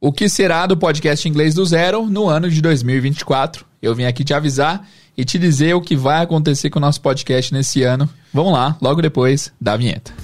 O que será do podcast Inglês do Zero no ano de 2024? Eu vim aqui te avisar e te dizer o que vai acontecer com o nosso podcast nesse ano. Vamos lá, logo depois da vinheta.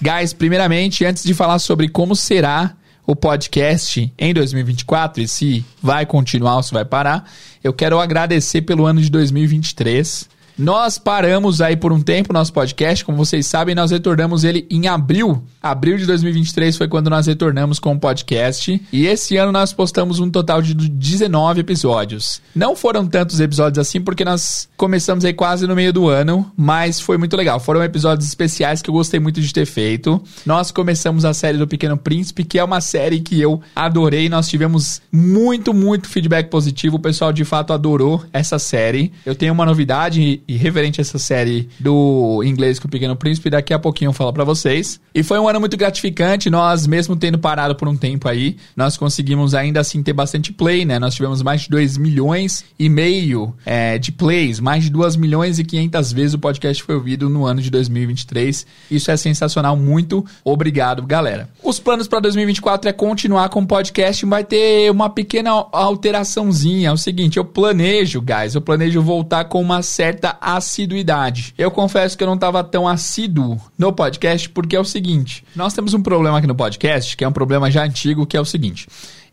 Guys, primeiramente, antes de falar sobre como será o podcast em 2024 e se vai continuar ou se vai parar, eu quero agradecer pelo ano de 2023. Nós paramos aí por um tempo nosso podcast, como vocês sabem, nós retornamos ele em abril. Abril de 2023 foi quando nós retornamos com o podcast. E esse ano nós postamos um total de 19 episódios. Não foram tantos episódios assim, porque nós começamos aí quase no meio do ano, mas foi muito legal. Foram episódios especiais que eu gostei muito de ter feito. Nós começamos a série do Pequeno Príncipe, que é uma série que eu adorei. Nós tivemos muito, muito feedback positivo. O pessoal de fato adorou essa série. Eu tenho uma novidade e referente a essa série do inglês com o Pequeno Príncipe, daqui a pouquinho eu falo para vocês. E foi um ano muito gratificante, nós mesmo tendo parado por um tempo aí, nós conseguimos ainda assim ter bastante play, né? Nós tivemos mais de 2 milhões e meio é, de plays, mais de 2 milhões e 500 vezes o podcast foi ouvido no ano de 2023. Isso é sensacional, muito obrigado, galera. Os planos para 2024 é continuar com o podcast, vai ter uma pequena alteraçãozinha. É o seguinte, eu planejo, guys, eu planejo voltar com uma certa assiduidade. Eu confesso que eu não estava tão assíduo no podcast porque é o seguinte: nós temos um problema aqui no podcast, que é um problema já antigo, que é o seguinte.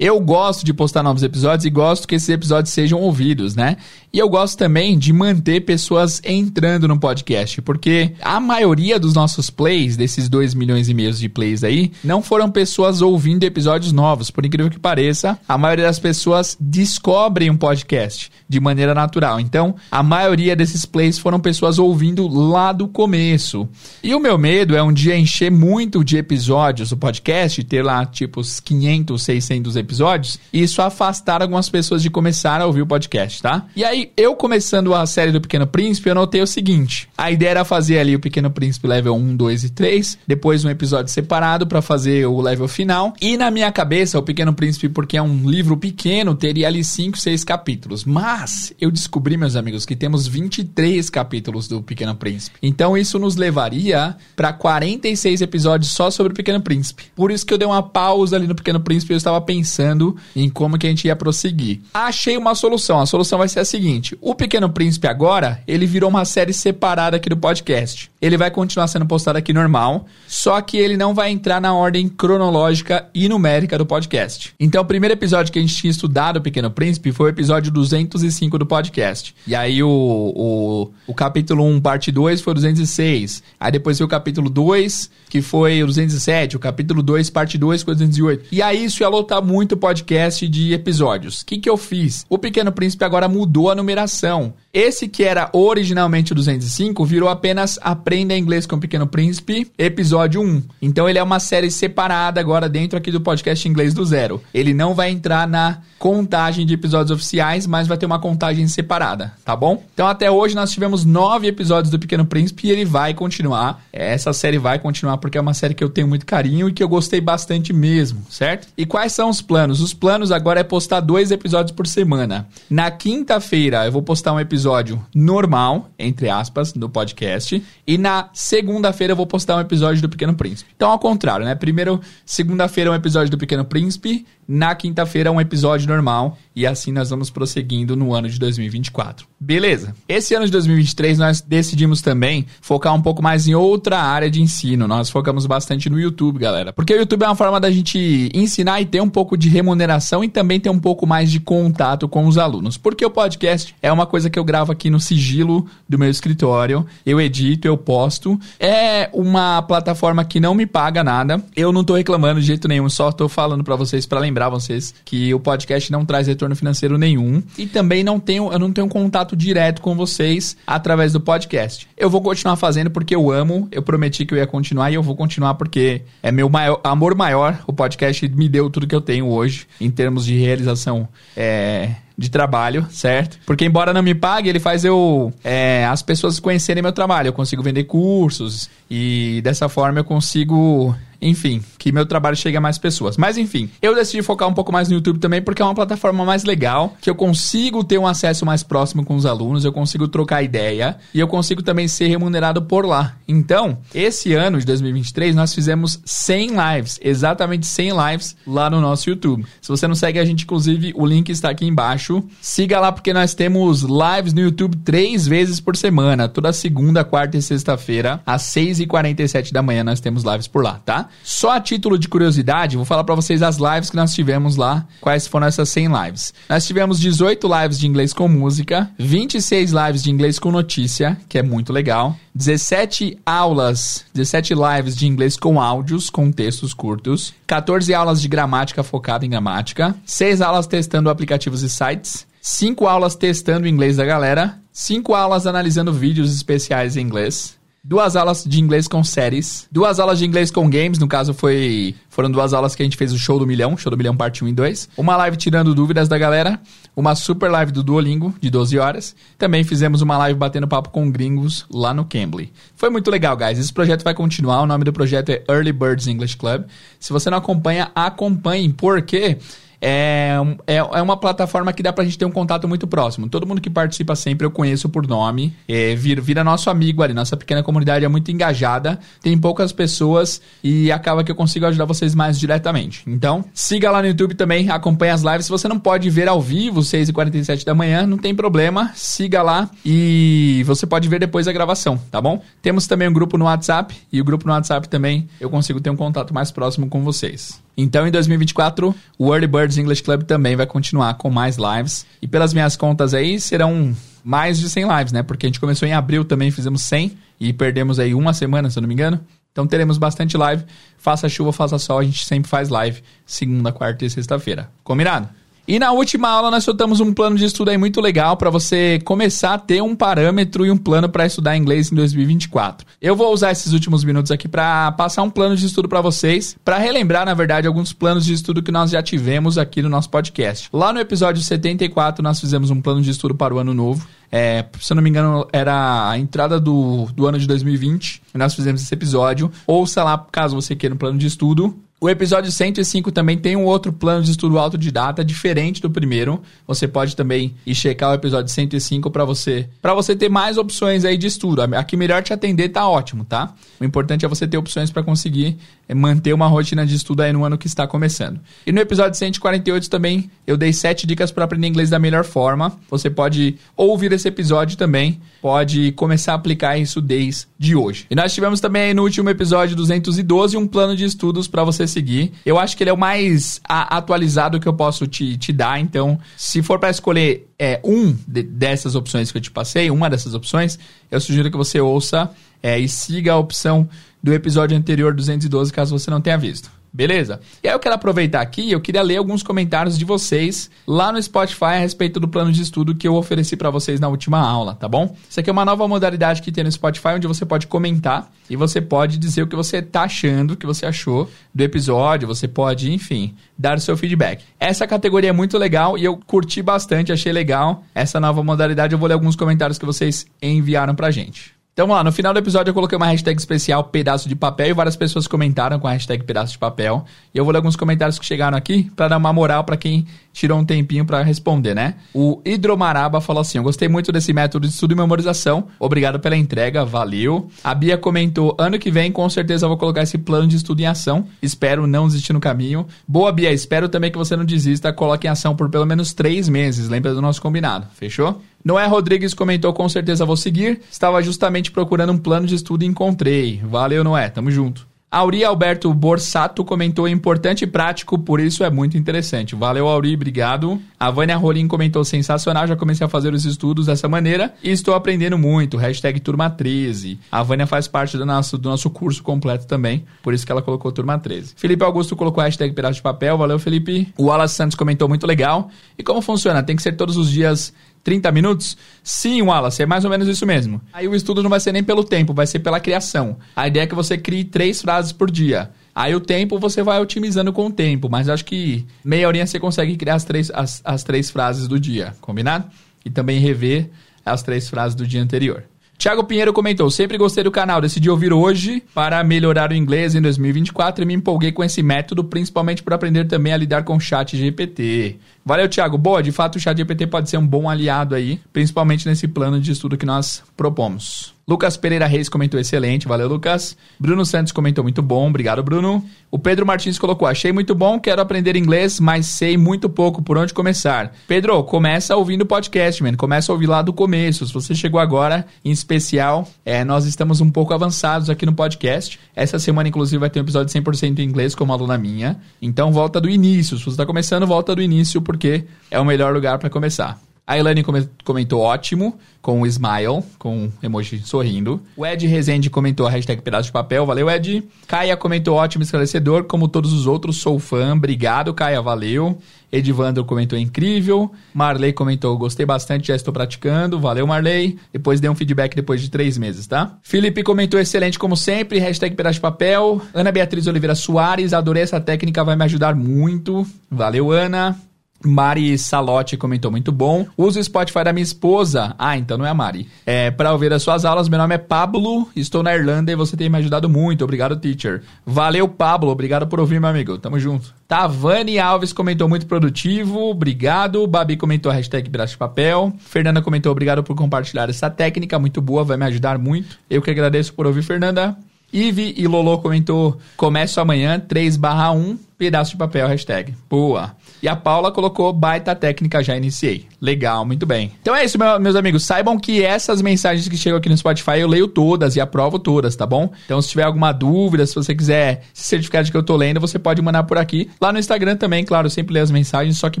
Eu gosto de postar novos episódios e gosto que esses episódios sejam ouvidos, né? E eu gosto também de manter pessoas entrando no podcast, porque a maioria dos nossos plays, desses 2 milhões e meio de plays aí, não foram pessoas ouvindo episódios novos. Por incrível que pareça, a maioria das pessoas descobrem um podcast de maneira natural. Então, a maioria desses plays foram pessoas ouvindo lá do começo. E o meu medo é um dia encher muito de episódios do podcast, ter lá tipo 500, 600 episódios episódios, e isso afastar algumas pessoas de começar a ouvir o podcast, tá? E aí, eu começando a série do Pequeno Príncipe, eu notei o seguinte: a ideia era fazer ali o Pequeno Príncipe level 1, 2 e 3, depois um episódio separado para fazer o level final. E na minha cabeça, o Pequeno Príncipe, porque é um livro pequeno, teria ali 5, 6 capítulos. Mas eu descobri, meus amigos, que temos 23 capítulos do Pequeno Príncipe. Então isso nos levaria para 46 episódios só sobre o Pequeno Príncipe. Por isso que eu dei uma pausa ali no Pequeno Príncipe, eu estava pensando pensando em como que a gente ia prosseguir. Achei uma solução. A solução vai ser a seguinte: o Pequeno Príncipe agora, ele virou uma série separada aqui do podcast. Ele vai continuar sendo postado aqui normal, só que ele não vai entrar na ordem cronológica e numérica do podcast. Então, o primeiro episódio que a gente tinha estudado o Pequeno Príncipe foi o episódio 205 do podcast. E aí o, o, o capítulo 1, parte 2 foi 206. Aí depois o capítulo 2, que foi o 207. O capítulo 2, parte 2 foi 208. E aí isso ia lotar muito muito podcast de episódios. O que, que eu fiz? O Pequeno Príncipe agora mudou a numeração. Esse que era originalmente 205 virou apenas Aprenda Inglês com o Pequeno Príncipe, episódio 1. Então ele é uma série separada agora dentro aqui do podcast Inglês do Zero. Ele não vai entrar na contagem de episódios oficiais, mas vai ter uma contagem separada, tá bom? Então até hoje nós tivemos nove episódios do Pequeno Príncipe e ele vai continuar. Essa série vai continuar porque é uma série que eu tenho muito carinho e que eu gostei bastante mesmo, certo? E quais são os planos? Os planos agora é postar dois episódios por semana. Na quinta-feira eu vou postar um episódio episódio normal, entre aspas, do podcast. E na segunda-feira eu vou postar um episódio do Pequeno Príncipe. Então, ao contrário, né? Primeiro, segunda-feira é um episódio do Pequeno Príncipe. Na quinta-feira um episódio normal. E assim nós vamos prosseguindo no ano de 2024. Beleza. Esse ano de 2023 nós decidimos também focar um pouco mais em outra área de ensino. Nós focamos bastante no YouTube, galera. Porque o YouTube é uma forma da gente ensinar e ter um pouco de remuneração e também ter um pouco mais de contato com os alunos. Porque o podcast é uma coisa que eu gravo aqui no sigilo do meu escritório. Eu edito, eu posto. É uma plataforma que não me paga nada. Eu não tô reclamando de jeito nenhum, só tô falando para vocês para lembrar vocês que o podcast não traz retorno financeiro nenhum e também não tenho eu não tenho contato direto com vocês através do podcast. Eu vou continuar fazendo porque eu amo, eu prometi que eu ia continuar e eu vou continuar porque é meu maior, amor maior. O podcast me deu tudo que eu tenho hoje em termos de realização é, de trabalho, certo? Porque embora não me pague, ele faz eu é, as pessoas conhecerem meu trabalho. Eu consigo vender cursos e dessa forma eu consigo enfim, que meu trabalho chegue a mais pessoas. Mas enfim, eu decidi focar um pouco mais no YouTube também porque é uma plataforma mais legal, que eu consigo ter um acesso mais próximo com os alunos, eu consigo trocar ideia e eu consigo também ser remunerado por lá. Então, esse ano de 2023 nós fizemos 100 lives, exatamente 100 lives lá no nosso YouTube. Se você não segue a gente, inclusive, o link está aqui embaixo. Siga lá porque nós temos lives no YouTube três vezes por semana, toda segunda, quarta e sexta-feira, às 6h47 da manhã nós temos lives por lá, tá? Só a título de curiosidade, vou falar para vocês as lives que nós tivemos lá, quais foram essas 100 lives. Nós tivemos 18 lives de inglês com música, 26 lives de inglês com notícia, que é muito legal, 17 aulas, 17 lives de inglês com áudios, com textos curtos, 14 aulas de gramática focada em gramática, 6 aulas testando aplicativos e sites, 5 aulas testando o inglês da galera, 5 aulas analisando vídeos especiais em inglês, duas aulas de inglês com séries, duas aulas de inglês com games, no caso foi foram duas aulas que a gente fez o Show do Milhão, Show do Milhão parte 1 e 2, uma live tirando dúvidas da galera, uma super live do Duolingo de 12 horas, também fizemos uma live batendo papo com gringos lá no Cambly. Foi muito legal, guys. Esse projeto vai continuar, o nome do projeto é Early Birds English Club. Se você não acompanha, acompanhe, porque é, é, é uma plataforma que dá pra gente ter um contato muito próximo. Todo mundo que participa sempre eu conheço por nome, é, vira, vira nosso amigo ali. Nossa pequena comunidade é muito engajada, tem poucas pessoas e acaba que eu consigo ajudar vocês mais diretamente. Então, siga lá no YouTube também, acompanhe as lives. Se você não pode ver ao vivo, 6h47 da manhã, não tem problema, siga lá e você pode ver depois a gravação, tá bom? Temos também um grupo no WhatsApp e o grupo no WhatsApp também eu consigo ter um contato mais próximo com vocês. Então, em 2024, o Early Birds English Club também vai continuar com mais lives. E pelas minhas contas aí, serão mais de 100 lives, né? Porque a gente começou em abril também, fizemos 100 e perdemos aí uma semana, se eu não me engano. Então teremos bastante live. Faça chuva, faça sol, a gente sempre faz live segunda, quarta e sexta-feira. Combinado? E na última aula nós soltamos um plano de estudo aí muito legal para você começar a ter um parâmetro e um plano para estudar inglês em 2024. Eu vou usar esses últimos minutos aqui para passar um plano de estudo para vocês, para relembrar, na verdade, alguns planos de estudo que nós já tivemos aqui no nosso podcast. Lá no episódio 74 nós fizemos um plano de estudo para o ano novo. É, se eu não me engano, era a entrada do, do ano de 2020. Nós fizemos esse episódio. Ouça lá, caso você queira um plano de estudo. O episódio 105 também tem um outro plano de estudo autodidata diferente do primeiro. Você pode também ir checar o episódio 105 para você, para você ter mais opções aí de estudo. A que melhor te atender tá ótimo, tá? O importante é você ter opções para conseguir é, manter uma rotina de estudo aí no ano que está começando. E no episódio 148 também eu dei sete dicas para aprender inglês da melhor forma. Você pode ouvir esse episódio também, pode começar a aplicar isso desde hoje. E nós tivemos também aí no último episódio 212 um plano de estudos para você seguir. Eu acho que ele é o mais atualizado que eu posso te, te dar. Então, se for para escolher é, um de, dessas opções que eu te passei, uma dessas opções, eu sugiro que você ouça é, e siga a opção do episódio anterior 212, caso você não tenha visto. Beleza? E aí eu quero aproveitar aqui, eu queria ler alguns comentários de vocês lá no Spotify a respeito do plano de estudo que eu ofereci para vocês na última aula, tá bom? Isso aqui é uma nova modalidade que tem no Spotify onde você pode comentar e você pode dizer o que você tá achando, o que você achou do episódio, você pode, enfim, dar o seu feedback. Essa categoria é muito legal e eu curti bastante, achei legal essa nova modalidade. Eu vou ler alguns comentários que vocês enviaram pra gente. Então vamos lá, no final do episódio eu coloquei uma hashtag especial pedaço de papel e várias pessoas comentaram com a hashtag pedaço de papel. E eu vou ler alguns comentários que chegaram aqui para dar uma moral para quem tirou um tempinho para responder, né? O Hidromaraba falou assim: Eu gostei muito desse método de estudo e memorização. Obrigado pela entrega, valeu. A Bia comentou: Ano que vem, com certeza, vou colocar esse plano de estudo em ação. Espero não desistir no caminho. Boa, Bia, espero também que você não desista. Coloque em ação por pelo menos três meses. Lembra do nosso combinado, fechou? Noé Rodrigues comentou, com certeza vou seguir. Estava justamente procurando um plano de estudo e encontrei. Valeu, Noé, tamo junto. Auri Alberto Borsato comentou importante e prático, por isso é muito interessante. Valeu, Auri, obrigado. A Vânia Rolim comentou sensacional, já comecei a fazer os estudos dessa maneira e estou aprendendo muito. Hashtag turma 13. A Vânia faz parte do nosso, do nosso curso completo também, por isso que ela colocou turma 13. Felipe Augusto colocou hashtag pedaço de papel, valeu, Felipe. O Wallace Santos comentou muito legal. E como funciona? Tem que ser todos os dias 30 minutos? Sim, Wallace, é mais ou menos isso mesmo. Aí o estudo não vai ser nem pelo tempo, vai ser pela criação. A ideia é que você crie três frases por dia. Aí o tempo você vai otimizando com o tempo, mas acho que meia horinha você consegue criar as três, as, as três frases do dia, combinado? E também rever as três frases do dia anterior. Tiago Pinheiro comentou: sempre gostei do canal, decidi ouvir hoje para melhorar o inglês em 2024 e me empolguei com esse método, principalmente por aprender também a lidar com o chat GPT. Valeu, Tiago. Boa, de fato o chat GPT pode ser um bom aliado aí, principalmente nesse plano de estudo que nós propomos. Lucas Pereira Reis comentou excelente, valeu Lucas. Bruno Santos comentou muito bom, obrigado Bruno. O Pedro Martins colocou, achei muito bom, quero aprender inglês, mas sei muito pouco por onde começar. Pedro, começa ouvindo o podcast, man, começa a ouvir lá do começo. Se você chegou agora, em especial, é, nós estamos um pouco avançados aqui no podcast. Essa semana, inclusive, vai ter um episódio 100% em inglês como aluna minha. Então, volta do início. Se você está começando, volta do início, porque é o melhor lugar para começar. A comentou ótimo, com o smile, com um emoji sorrindo. O Ed Rezende comentou a hashtag pedaço de papel, valeu Ed. Caia comentou ótimo, esclarecedor, como todos os outros, sou fã, obrigado Caia, valeu. Edivandro comentou incrível. Marley comentou, gostei bastante, já estou praticando, valeu Marley. Depois dei um feedback depois de três meses, tá? Felipe comentou excelente como sempre, hashtag pedaço de papel. Ana Beatriz Oliveira Soares, adorei essa técnica, vai me ajudar muito. Valeu Ana. Mari Salotti comentou muito bom. Uso o Spotify da minha esposa. Ah, então não é a Mari. É, para ouvir as suas aulas, meu nome é Pablo, estou na Irlanda e você tem me ajudado muito. Obrigado, teacher. Valeu, Pablo. Obrigado por ouvir, meu amigo. Tamo junto. Tavani Alves comentou muito produtivo. Obrigado. Babi comentou a hashtag braço de papel. Fernanda comentou obrigado por compartilhar essa técnica. Muito boa, vai me ajudar muito. Eu que agradeço por ouvir, Fernanda. Ive e Lolo comentou: começo amanhã, 3 barra 1, pedaço de papel, hashtag. Boa. E a Paula colocou baita técnica, já iniciei. Legal, muito bem. Então é isso, meu, meus amigos. Saibam que essas mensagens que chegam aqui no Spotify eu leio todas e aprovo todas, tá bom? Então se tiver alguma dúvida, se você quiser se certificar de que eu tô lendo, você pode mandar por aqui. Lá no Instagram também, claro, eu sempre leio as mensagens, só que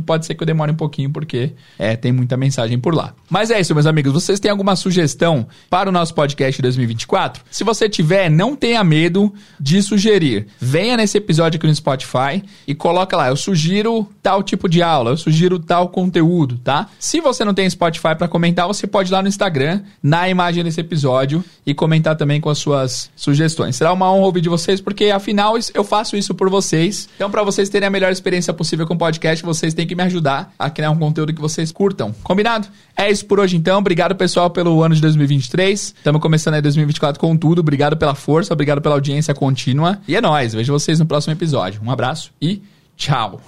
pode ser que eu demore um pouquinho porque é, tem muita mensagem por lá. Mas é isso, meus amigos. Vocês têm alguma sugestão para o nosso podcast 2024? Se você tiver, não tenha medo de sugerir. Venha nesse episódio aqui no Spotify e coloca lá, eu sugiro tal tipo de aula, eu sugiro tal conteúdo, tá? Se você não tem Spotify para comentar, você pode ir lá no Instagram, na imagem desse episódio e comentar também com as suas sugestões. Será uma honra ouvir de vocês, porque afinal eu faço isso por vocês. Então, para vocês terem a melhor experiência possível com o podcast, vocês têm que me ajudar a criar um conteúdo que vocês curtam. Combinado? É isso por hoje então. Obrigado, pessoal, pelo ano de 2023. Estamos começando aí 2024 com tudo. Obrigado pela força, obrigado pela audiência contínua. E é nóis. Vejo vocês no próximo episódio. Um abraço e tchau.